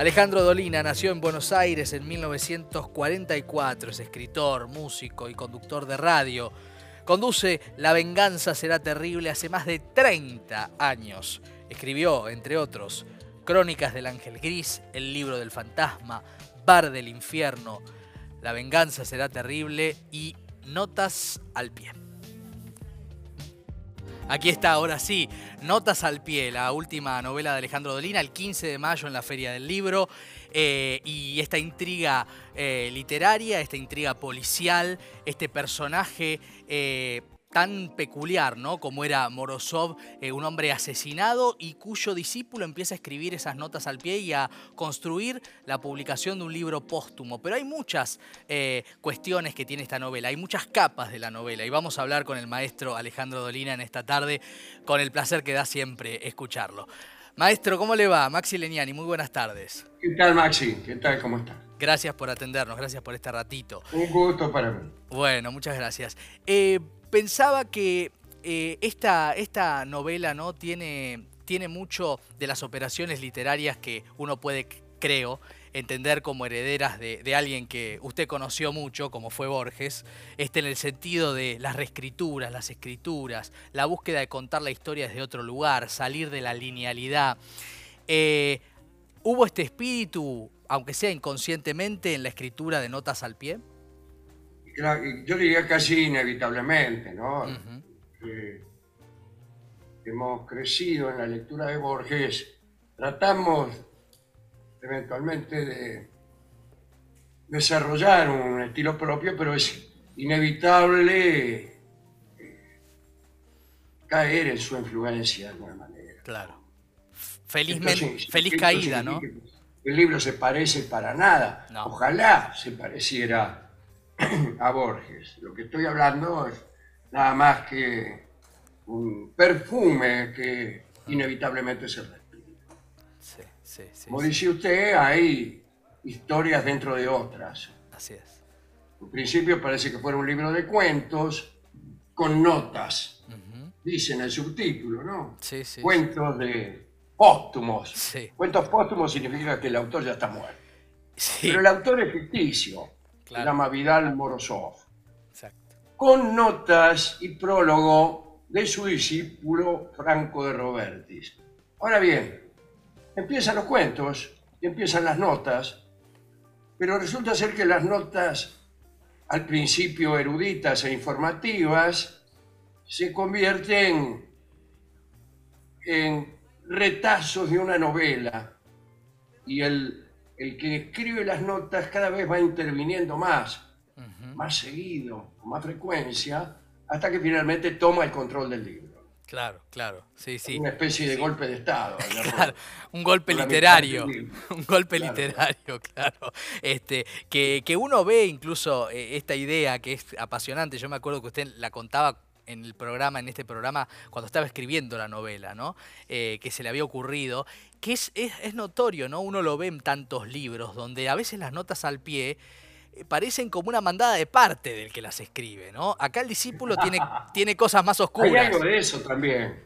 Alejandro Dolina nació en Buenos Aires en 1944, es escritor, músico y conductor de radio. Conduce La venganza será terrible hace más de 30 años. Escribió, entre otros, Crónicas del Ángel Gris, El libro del fantasma, Bar del infierno, La venganza será terrible y Notas al pie. Aquí está, ahora sí, Notas al pie, la última novela de Alejandro Dolina, el 15 de mayo en la Feria del Libro. Eh, y esta intriga eh, literaria, esta intriga policial, este personaje eh, tan peculiar, ¿no? Como era Morozov, eh, un hombre asesinado y cuyo discípulo empieza a escribir esas notas al pie y a construir la publicación de un libro póstumo. Pero hay muchas eh, cuestiones que tiene esta novela, hay muchas capas de la novela y vamos a hablar con el maestro Alejandro Dolina en esta tarde, con el placer que da siempre escucharlo. Maestro, ¿cómo le va? Maxi Leniani, muy buenas tardes. ¿Qué tal, Maxi? ¿Qué tal? ¿Cómo está? Gracias por atendernos, gracias por este ratito. Un gusto para mí. Bueno, muchas gracias. Eh, pensaba que eh, esta, esta novela ¿no? tiene, tiene mucho de las operaciones literarias que uno puede, creo, entender como herederas de, alguien que usted conoció mucho, como fue Borges, este, en el sentido de las reescrituras, las escrituras, la búsqueda de contar la historia desde otro lugar, salir de la linealidad. Eh, ¿Hubo este espíritu, aunque sea inconscientemente, en la escritura de Notas al Pie? Yo diría casi inevitablemente, ¿no? Uh -huh. eh, hemos crecido en la lectura de Borges, tratamos eventualmente de desarrollar un estilo propio, pero es inevitable eh, caer en su influencia de alguna manera. Claro. Felizmente, Entonces, feliz caída, ¿no? El libro se parece para nada. No. Ojalá se pareciera a Borges. Lo que estoy hablando es nada más que un perfume que inevitablemente se respira. Sí, sí, sí, Como dice usted, hay historias dentro de otras. Así es. En principio parece que fuera un libro de cuentos con notas. Uh -huh. Dice en el subtítulo, ¿no? Sí, sí. Cuentos de póstumos. Sí. Cuentos póstumos significa que el autor ya está muerto. Sí. Pero el autor es ficticio Claro. se llama Vidal Morozov, Exacto. con notas y prólogo de su discípulo Franco de Robertis. Ahora bien, empiezan los cuentos y empiezan las notas, pero resulta ser que las notas, al principio eruditas e informativas, se convierten en retazos de una novela y el el que escribe las notas cada vez va interviniendo más, uh -huh. más seguido, con más frecuencia, hasta que finalmente toma el control del libro. Claro, claro, sí, sí. Una especie de sí. golpe de Estado. Claro, un golpe literario, un golpe claro. literario, claro. Este, que, que uno ve incluso eh, esta idea que es apasionante, yo me acuerdo que usted la contaba en el programa, en este programa, cuando estaba escribiendo la novela, ¿no? Eh, que se le había ocurrido, que es, es, es, notorio, ¿no? Uno lo ve en tantos libros, donde a veces las notas al pie eh, parecen como una mandada de parte del que las escribe, ¿no? Acá el discípulo tiene, tiene cosas más oscuras. Hay algo de eso también.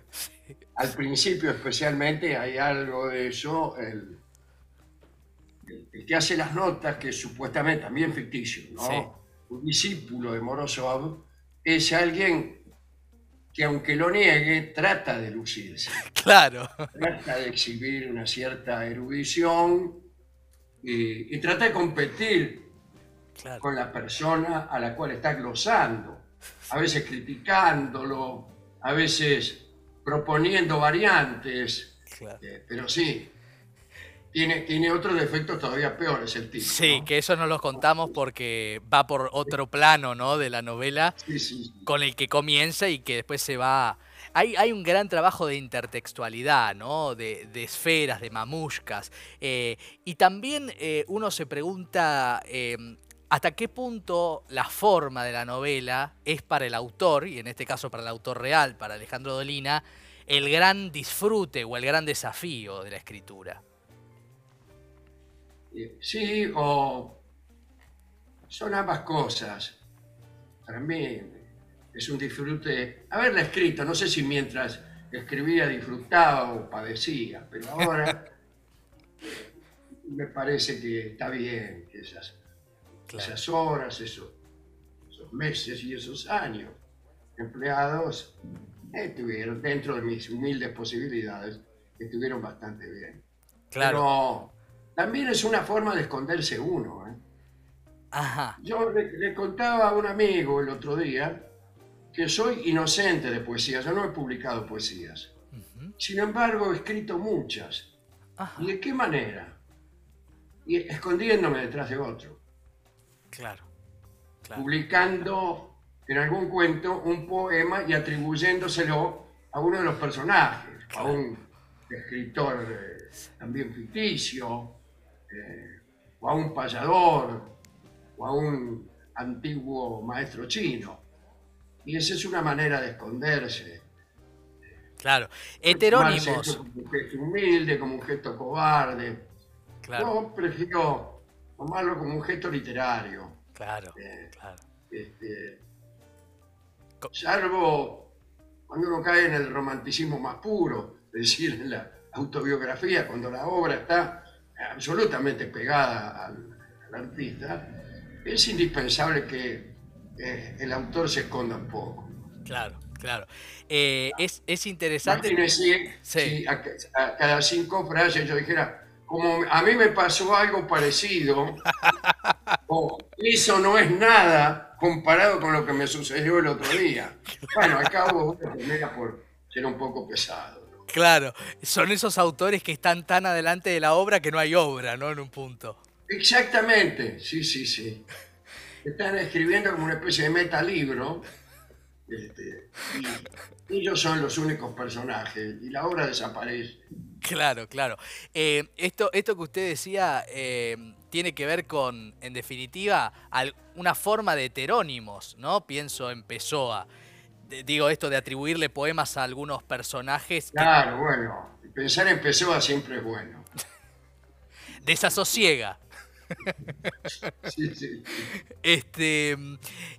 Al principio especialmente hay algo de eso. El, el, que hace las notas, que es supuestamente también ficticio, ¿no? Sí. Un discípulo de Morozov es alguien que aunque lo niegue, trata de lucirse. Claro. Trata de exhibir una cierta erudición y, y trata de competir claro. con la persona a la cual está glosando, a veces criticándolo, a veces proponiendo variantes, claro. eh, pero sí, tiene, tiene otros defectos todavía peores el tipo. Sí, ¿no? que eso no los contamos porque va por otro plano ¿no? de la novela sí, sí, sí. con el que comienza y que después se va... Hay, hay un gran trabajo de intertextualidad, ¿no? de, de esferas, de mamushkas. Eh, y también eh, uno se pregunta eh, hasta qué punto la forma de la novela es para el autor, y en este caso para el autor real, para Alejandro Dolina, el gran disfrute o el gran desafío de la escritura. Sí, o son ambas cosas. Para mí es un disfrute. Haberla escrito, no sé si mientras escribía disfrutaba o padecía, pero ahora me parece que está bien que esas, esas horas, esos, esos meses y esos años empleados estuvieron dentro de mis humildes posibilidades, estuvieron bastante bien. Claro. Pero también es una forma de esconderse uno. ¿eh? Ajá. Yo le, contaba a un amigo el otro día que soy inocente de poesía, yo no he publicado poesías. Sin embargo, he escrito muchas. ¿Y de qué manera? Y escondiéndome detrás de otro. Claro. Publicando en algún cuento un poema y atribuyéndoselo a uno de los personajes, a un escritor eh, también ficticio, eh, o a un payador, o a un antiguo maestro chino. Y esa es una manera de esconderse. Claro, heterónimos. Como un gesto humilde, como un gesto cobarde. Yo prefiero tomarlo como un gesto literario. Claro, eh, claro. Este, salvo cuando uno cae en el romanticismo más puro, es decir, en la autobiografía, cuando la obra está absolutamente pegada al, artista, es indispensable que eh, el autor se esconda un poco. Claro, claro. Eh, es, es, interesante. Imagínese si a, cada cinco frases yo dijera, como a mí me pasó algo parecido, o eso no es nada, comparado con lo que me sucedió el otro día. Bueno, acabo por ser un poco pesado. Claro, son esos autores que están tan adelante de la obra que no hay obra, ¿no? En un punto. Exactamente, sí, sí, sí. Están escribiendo como una especie de metalibro este, y ellos son los únicos personajes y la obra desaparece. Claro, claro. Eh, esto, esto que usted decía eh, tiene que ver con, en definitiva, una forma de heterónimos, ¿no? Pienso en Pessoa. Digo esto de atribuirle poemas a algunos personajes. Claro, bueno. Pensar en Pessoa siempre es bueno. Desasosiega. Este,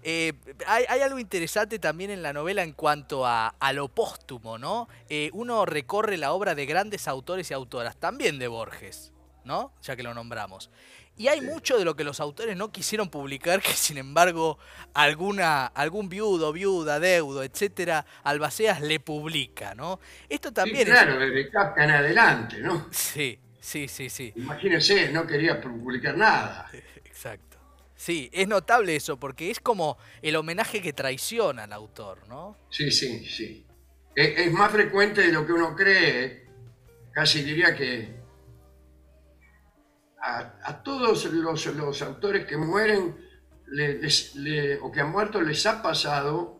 eh, hay, algo interesante también en la novela en cuanto a, lo póstumo, ¿no? Eh, uno recorre la obra de grandes autores y autoras, también de Borges, ¿no? Ya que lo nombramos. Y hay mucho de lo que los autores no quisieron publicar, que sin embargo alguna, algún viudo, viuda, deudo, etcétera, Albaceas le publica, ¿no? Esto también claro, es... Claro, en adelante, ¿no? Sí, Sí, sí, sí. Imagínense, no quería publicar nada. Exacto. Sí, es notable eso, porque es como el homenaje que traiciona al autor, ¿no? Sí, sí, sí. Es, más frecuente de lo que uno cree, casi diría que a, todos los, autores que mueren o que han muerto les ha pasado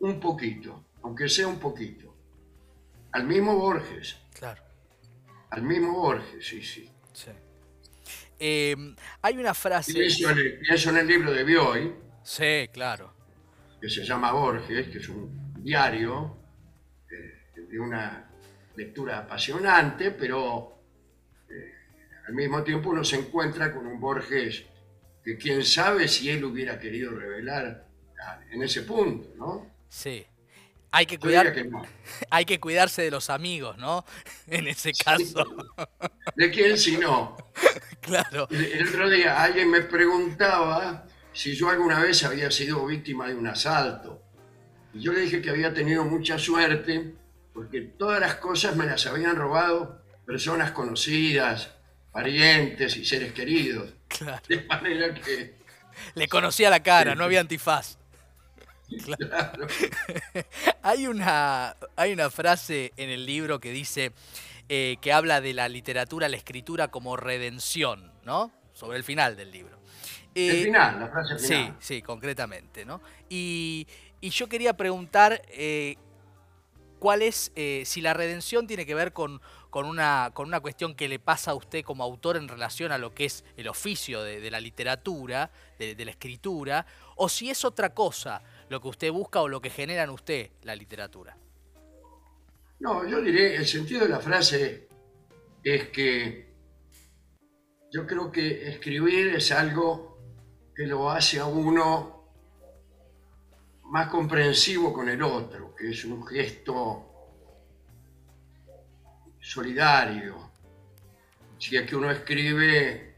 un poquito, aunque sea un poquito. Al mismo Borges. Claro. Al mismo Borges, sí, sí. Em, hay una frase. Pienso en, el, libro de Bioy. Sí, claro. Que se llama Borges, que es un diario eh, de una lectura apasionante, pero eh, al mismo tiempo uno se encuentra con un Borges que quién sabe si él hubiera querido revelar ah, en ese punto, ¿no? Sí. Hay que, cuidar, hay que cuidarse de los amigos, ¿no? En ese caso. ¿De quién si no? Claro. El, otro día alguien me preguntaba si yo alguna vez había sido víctima de un asalto. Y yo le dije que había tenido mucha suerte porque todas las cosas me las habían robado personas conocidas, parientes y seres queridos. Claro. De manera que... Le conocía la cara, no había antifaz. Claro. hay, una, hay una frase en el libro que dice eh, que habla de la literatura, la escritura como redención, ¿no? Sobre el final del libro. el eh, final, la frase final. Sí, sí, concretamente, ¿no? Y, yo quería preguntar eh, cuál es, si la redención tiene que ver con, con, una, con una cuestión que le pasa a usted como autor en relación a lo que es el oficio de, la literatura, de, de la escritura, o si es otra cosa lo que usted busca o lo que genera en usted la literatura. No, yo diré, el sentido de la frase es que yo creo que escribir es algo que lo hace a uno más comprensivo con el otro, que es un gesto solidario, si es que uno escribe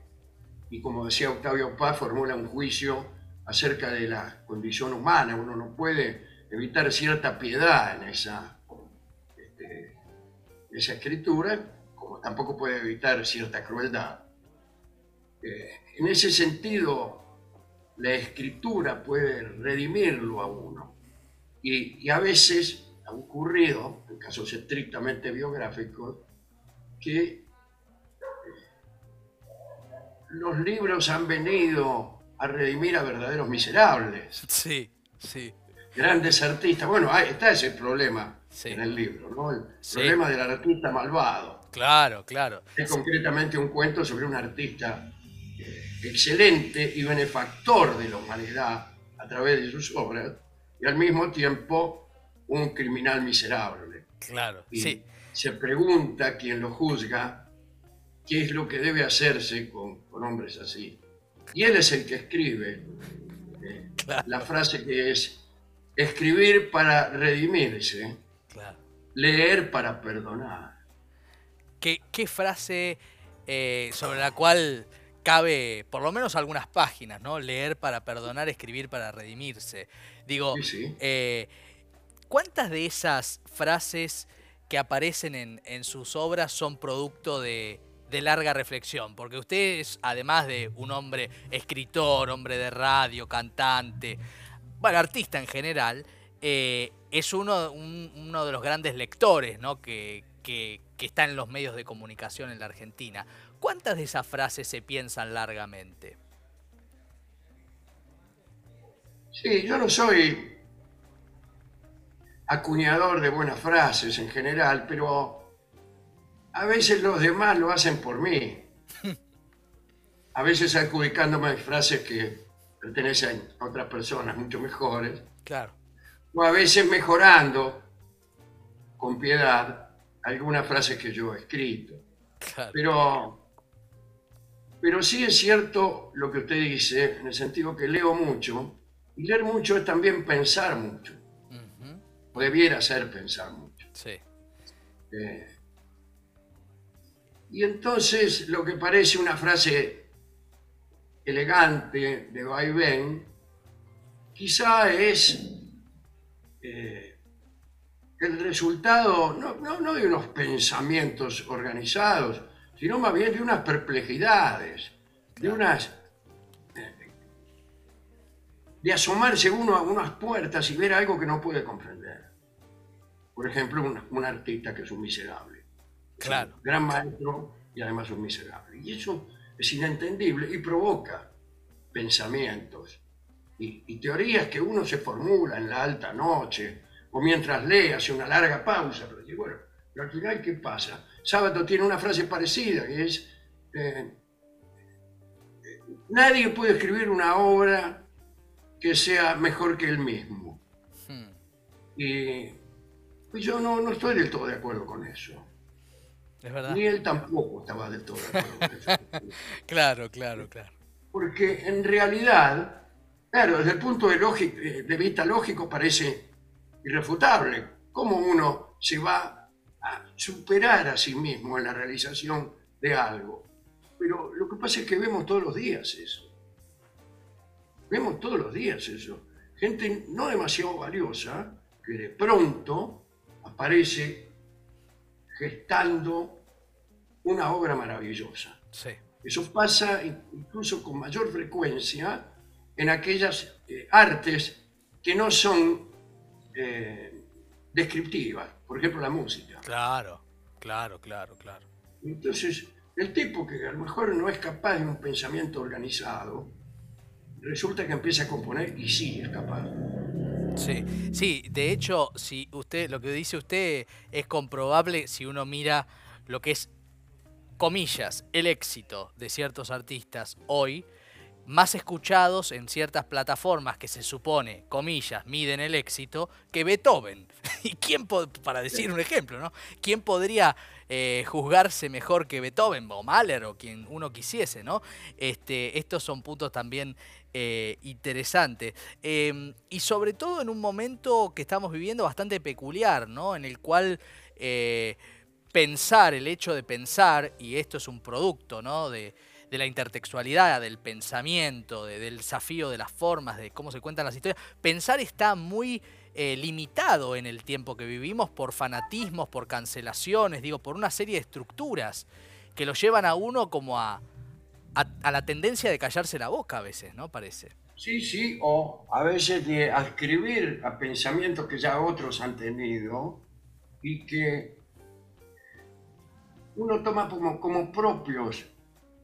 y como decía Octavio Paz, formula un juicio acerca de la condición humana. Uno no puede evitar cierta piedad en esa, este, esa escritura, como tampoco puede evitar cierta crueldad. Eh, en ese sentido, la escritura puede redimirlo a uno. Y, y a veces ha ocurrido, en casos estrictamente biográficos, que eh, los libros han venido a redimir a verdaderos miserables. Sí, sí. Grandes artistas. Bueno, ahí está ese problema en el libro, ¿no? El problema del artista malvado. Claro, claro. Es concretamente un cuento sobre un artista eh, excelente y benefactor de la humanidad a través de sus obras, y al mismo tiempo un criminal miserable. Claro, sí. Se pregunta quien lo juzga qué es lo que debe hacerse con, hombres así. Y él es el que escribe eh, la frase que es escribir para redimirse, leer para perdonar. ¿Qué, frase eh, sobre la cual cabe por lo menos algunas páginas, ¿no? Leer para perdonar, escribir para redimirse. Digo, eh, ¿cuántas de esas frases que aparecen en, sus obras son producto de, larga reflexión, porque usted es, además de un hombre escritor, hombre de radio, cantante, bueno, artista en general, eh, es uno, de los grandes lectores ¿no? que está en los medios de comunicación en la Argentina. ¿Cuántas de esas frases se piensan largamente? Sí, yo no soy acuñador de buenas frases en general, pero a veces los demás lo hacen por mí. A veces adjudicándome frases que pertenecen a otras personas mucho mejores. Claro. O a veces mejorando con piedad algunas frases que yo he escrito. Claro. Pero, pero sí es cierto lo que usted dice, en el sentido que leo mucho, y leer mucho es también pensar mucho debiera ser pensar mucho. Sí. Eh, y entonces lo que parece una frase elegante de vaivén, quizá es eh, el resultado no, de unos pensamientos organizados, sino más bien de unas perplejidades, de unas eh, de asomarse uno a unas puertas y ver algo que no puede comprender por ejemplo, un, artista que es un miserable. Claro. un gran maestro y además un miserable. Y eso es inentendible y provoca pensamientos y, teorías que uno se formula en la alta noche o mientras lee, hace una larga pausa. Pero bueno, al final, ¿qué pasa? Sábado tiene una frase parecida que es: eh, Nadie puede escribir una obra que sea mejor que él mismo. Hmm. Y pues yo no, no estoy del todo de acuerdo con eso. Es verdad. Ni él tampoco estaba del todo de acuerdo con eso. claro, claro, claro. Porque en realidad, claro, desde el punto de, de vista lógico parece irrefutable cómo uno se va a superar a sí mismo en la realización de algo. Pero lo que pasa es que vemos todos los días eso. Vemos todos los días eso. Gente no demasiado valiosa que de pronto aparece gestando una obra maravillosa. Eso pasa incluso con mayor frecuencia en aquellas eh, artes que no son eh, descriptivas, por ejemplo la música. Claro, claro, claro, claro. Entonces, el tipo que a lo mejor no es capaz de un pensamiento organizado, resulta que empieza a componer y sí es capaz. Sí, sí, de hecho, si usted, lo que dice usted es comprobable si uno mira lo que es, comillas, el éxito de ciertos artistas hoy, más escuchados en ciertas plataformas que se supone, comillas, miden el éxito, que Beethoven. ¿Y quién, para decir un ejemplo, ¿no? ¿Quién podría eh, juzgarse mejor que Beethoven o Mahler o quien uno quisiese, ¿no? Este, estos son puntos también eh, interesantes. Em, y sobre todo en un momento que estamos viviendo bastante peculiar, ¿no? En el cual... Eh, pensar, el hecho de pensar, y esto es un producto ¿no? de, la intertextualidad, del pensamiento, del desafío de las formas, de cómo se cuentan las historias, pensar está muy eh, limitado en el tiempo que vivimos por fanatismos, por cancelaciones, digo, por una serie de estructuras que lo llevan a uno como a, a, la tendencia de callarse la boca a veces, ¿no? Parece. Sí, sí, o a veces de escribir a pensamientos que ya otros han tenido y que uno toma como, como propios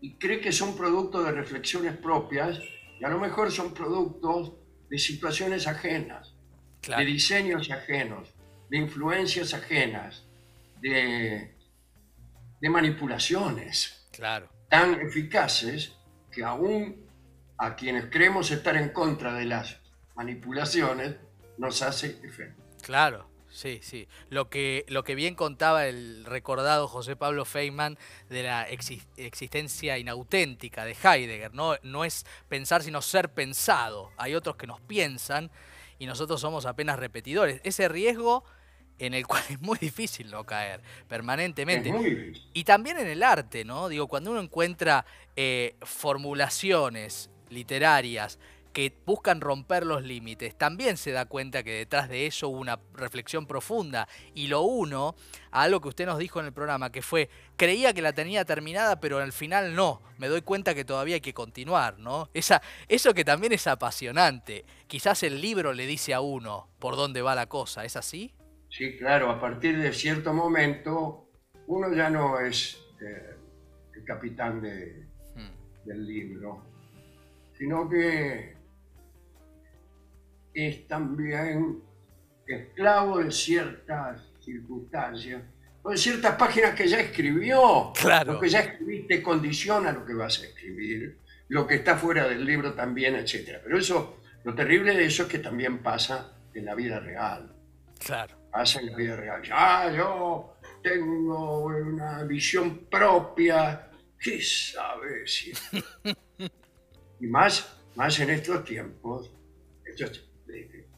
y cree que son productos de reflexiones propias y a lo mejor son productos de situaciones ajenas, de diseños ajenos, de influencias ajenas, de, de manipulaciones. Claro tan eficaces que aún a quienes creemos estar en contra de las manipulaciones nos hace efecto. Claro, sí, sí. Lo que, lo que bien contaba el recordado José Pablo Feynman de la existencia inauténtica de Heidegger, ¿no? no es pensar sino ser pensado. Hay otros que nos piensan y nosotros somos apenas repetidores. Ese riesgo en el cual es muy difícil no caer permanentemente. Y también en el arte, ¿no? Digo, cuando uno encuentra eh, formulaciones literarias que buscan romper los límites, también se da cuenta que detrás de eso hubo una reflexión profunda. Y lo uno a algo que usted nos dijo en el programa, que fue, creía que la tenía terminada, pero al final no. Me doy cuenta que todavía hay que continuar, ¿no? Esa, eso que también es apasionante. Quizás el libro le dice a uno por dónde va la cosa, ¿es así? Sí, claro, a partir de cierto momento uno ya no es eh, el capitán hmm. del libro, sino que es también esclavo de ciertas circunstancias o de ciertas páginas que ya escribió. Claro. Lo que ya escribiste condiciona lo que vas a escribir, lo que está fuera del libro también, etc. Pero eso, lo terrible de eso es que también pasa en la vida real. Claro pasa en la vida real. Ya, yo tengo una visión propia, ¿qué sabes? y más, más en estos tiempos,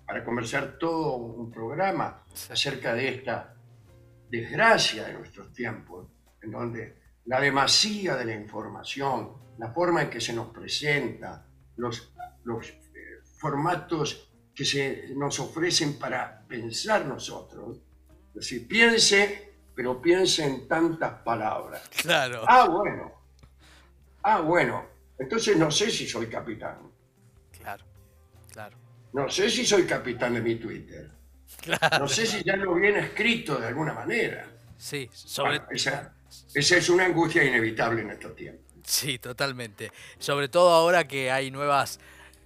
para conversar todo un programa acerca de esta desgracia de nuestros tiempos, en donde la demasía de la información, la forma en que se nos presenta, los, los eh, formatos que se nos ofrecen para pensar nosotros. Es decir, piense, pero piense en tantas palabras. Claro. Ah, bueno. Ah, bueno. Entonces no sé si soy capitán. Claro, claro. No sé si soy capitán de mi Twitter. Claro. No sé si ya lo viene escrito de alguna manera. Sí, sobre... esa, esa es una angustia inevitable en estos tiempos. Sí, totalmente. Sobre todo ahora que hay nuevas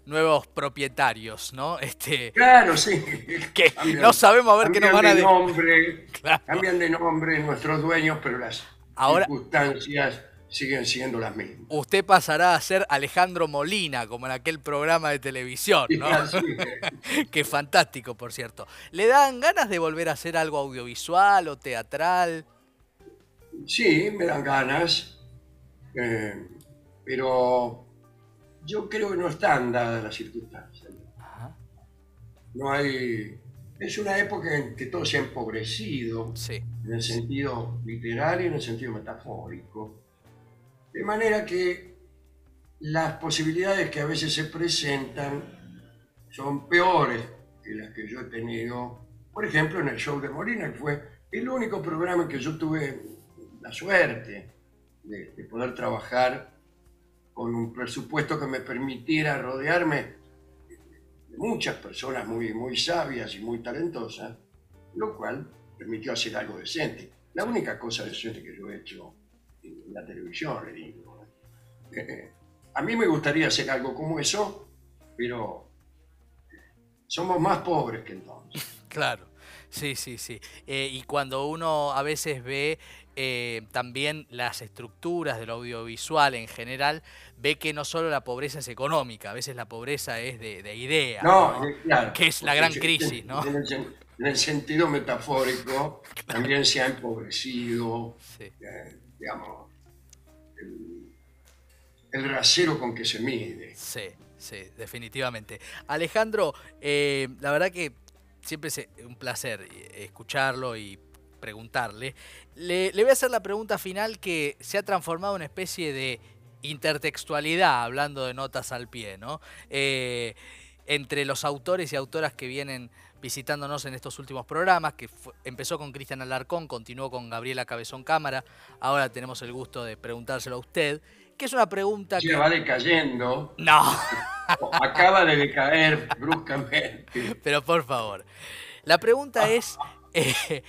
nuevos propietarios, ¿no? Este, claro, sí. Que no sabemos a ver qué nos van a decir. Nombre, Cambian de nombre nuestros dueños, pero las circunstancias siguen siendo las mismas. Usted pasará a ser Alejandro Molina, como en aquel programa de televisión, ¿no? Qué fantástico, por cierto. ¿Le dan ganas de volver a hacer algo audiovisual o teatral? Sí, me dan ganas, eh, pero yo creo que no están dadas las circunstancias. No hay. Es una época en que todo se ha empobrecido, en el sentido literal y en el sentido metafórico. De manera que las posibilidades que a veces se presentan son peores que las que yo he tenido, por ejemplo, en el show de Molina, que fue el único programa en que yo tuve la suerte de, de poder trabajar con un presupuesto que me permitiera rodearme de muchas personas muy, muy sabias y muy talentosas, lo cual permitió hacer algo decente. La única cosa decente que yo he hecho en la televisión, le digo. Eh, a mí me gustaría hacer algo como eso, pero somos más pobres que entonces. Claro, sí, sí, sí. Eh, y cuando uno a veces ve eh, también las estructuras del audiovisual en general, ve que no solo la pobreza es económica, a veces la pobreza es de, de idea, no, eh, Claro, que es la gran crisis. ¿no? En, el, sentido metafórico, también se ha empobrecido, eh, digamos, el, el, rasero con que se mide. Sí, sí, definitivamente. Alejandro, la verdad que siempre es un placer escucharlo y preguntarle, le, voy a hacer la pregunta final que se ha transformado en una especie de intertextualidad, hablando de notas al pie, ¿no? Eh, entre los autores y autoras que vienen visitándonos en estos últimos programas, que empezó con Cristian Alarcón, continuó con Gabriela Cabezón Cámara, ahora tenemos el gusto de preguntárselo a usted, que es una pregunta que... va decayendo. No. Acaba de decaer bruscamente. Pero por favor, la pregunta es eh,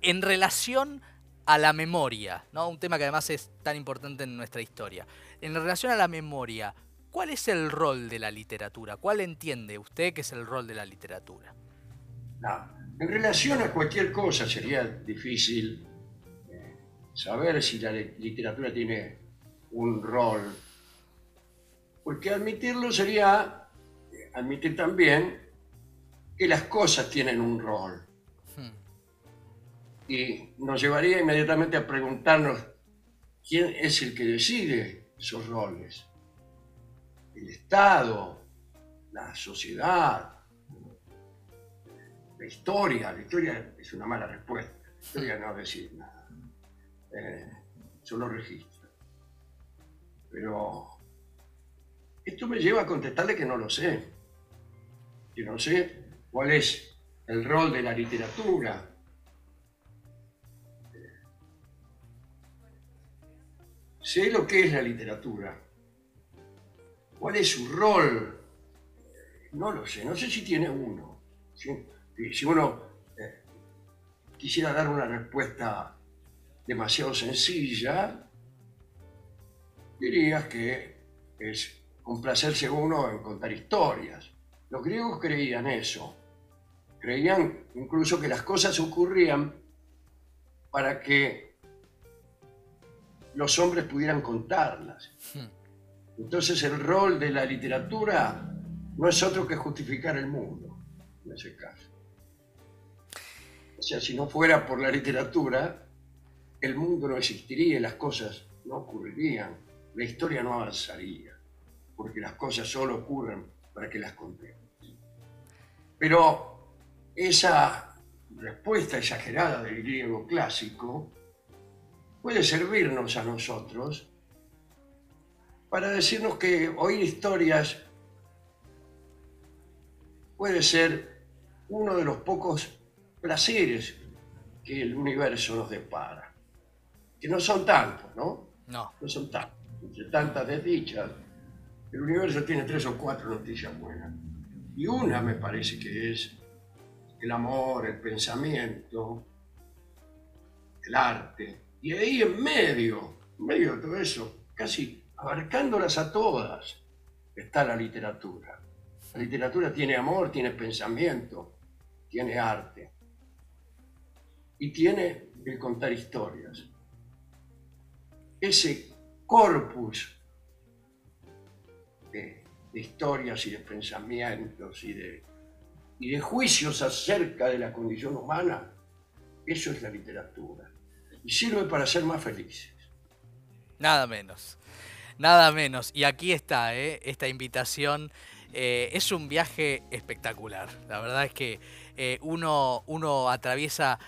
en relación a la memoria, ¿no? un tema que además es tan importante en nuestra historia. En relación a la memoria, ¿Cuál es el rol de la literatura? ¿Cuál entiende usted que es el rol de la literatura? En relación a cualquier cosa sería difícil eh, saber si la literatura tiene un rol, porque admitirlo sería eh, admitir también que las cosas tienen un rol. Hmm. Y nos llevaría inmediatamente a preguntarnos quién es el que decide esos roles el Estado, la sociedad, la historia. La historia es una mala respuesta. La historia no decir nada. Eh, solo registra. Pero esto me lleva a contestarle que no lo sé. Que no sé cuál es el rol de la literatura. Sé lo que es la literatura ¿Cuál es su rol? No lo sé, no sé si tiene uno. Si, uno eh, quisiera dar una respuesta demasiado sencilla, dirías que es complacerse uno en contar historias. Los griegos creían eso. Creían incluso que las cosas ocurrían para que los hombres pudieran contarlas. Hmm. Entonces el rol de la literatura no es otro que justificar el mundo, en ese caso. O sea, si no fuera por la literatura, el mundo no existiría, las cosas no ocurrirían, la historia no avanzaría, porque las cosas solo ocurren para que las contemos. Pero esa respuesta exagerada del griego clásico puede servirnos a nosotros para decirnos que oír historias puede ser uno de los pocos placeres que el universo nos depara. Que no son tantos, ¿no? No. No son tantos. Entre tantas desdichas, el universo tiene tres o cuatro noticias buenas. Y una me parece que es el amor, el pensamiento, el arte. Y ahí en medio, en medio de todo eso, casi abarcándolas a todas, está la literatura. La literatura tiene amor, tiene pensamiento, tiene arte y tiene el contar historias. Ese corpus de, historias y de pensamientos y de, y de juicios acerca de la condición humana, eso es la literatura. Y sirve para ser más felices. Nada menos. Nada menos. Y aquí está, ¿eh? esta invitación. Eh, es un viaje espectacular. La verdad es que eh, uno, uno atraviesa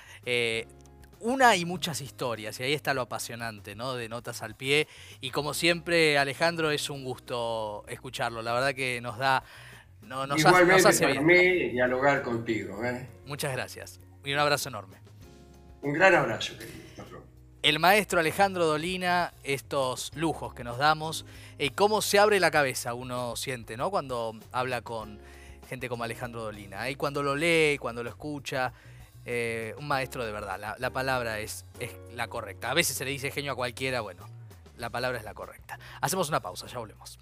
una y muchas historias. Y ahí está lo apasionante, ¿no? De Notas al Pie. Y como siempre, Alejandro, es un gusto escucharlo. La verdad que nos da... No, nos Igualmente hace, para mí dialogar contigo. Muchas gracias. Y un abrazo enorme. Un gran abrazo, querido el maestro Alejandro Dolina, estos lujos que nos damos, y cómo se abre la cabeza uno siente, ¿no? Cuando habla con como Alejandro Dolina. Y cuando lo lee, cuando lo escucha, eh, un maestro de verdad. La, palabra es, es la correcta. A veces se le dice genio a cualquiera, bueno, la palabra es la correcta. Hacemos una pausa, ya volvemos.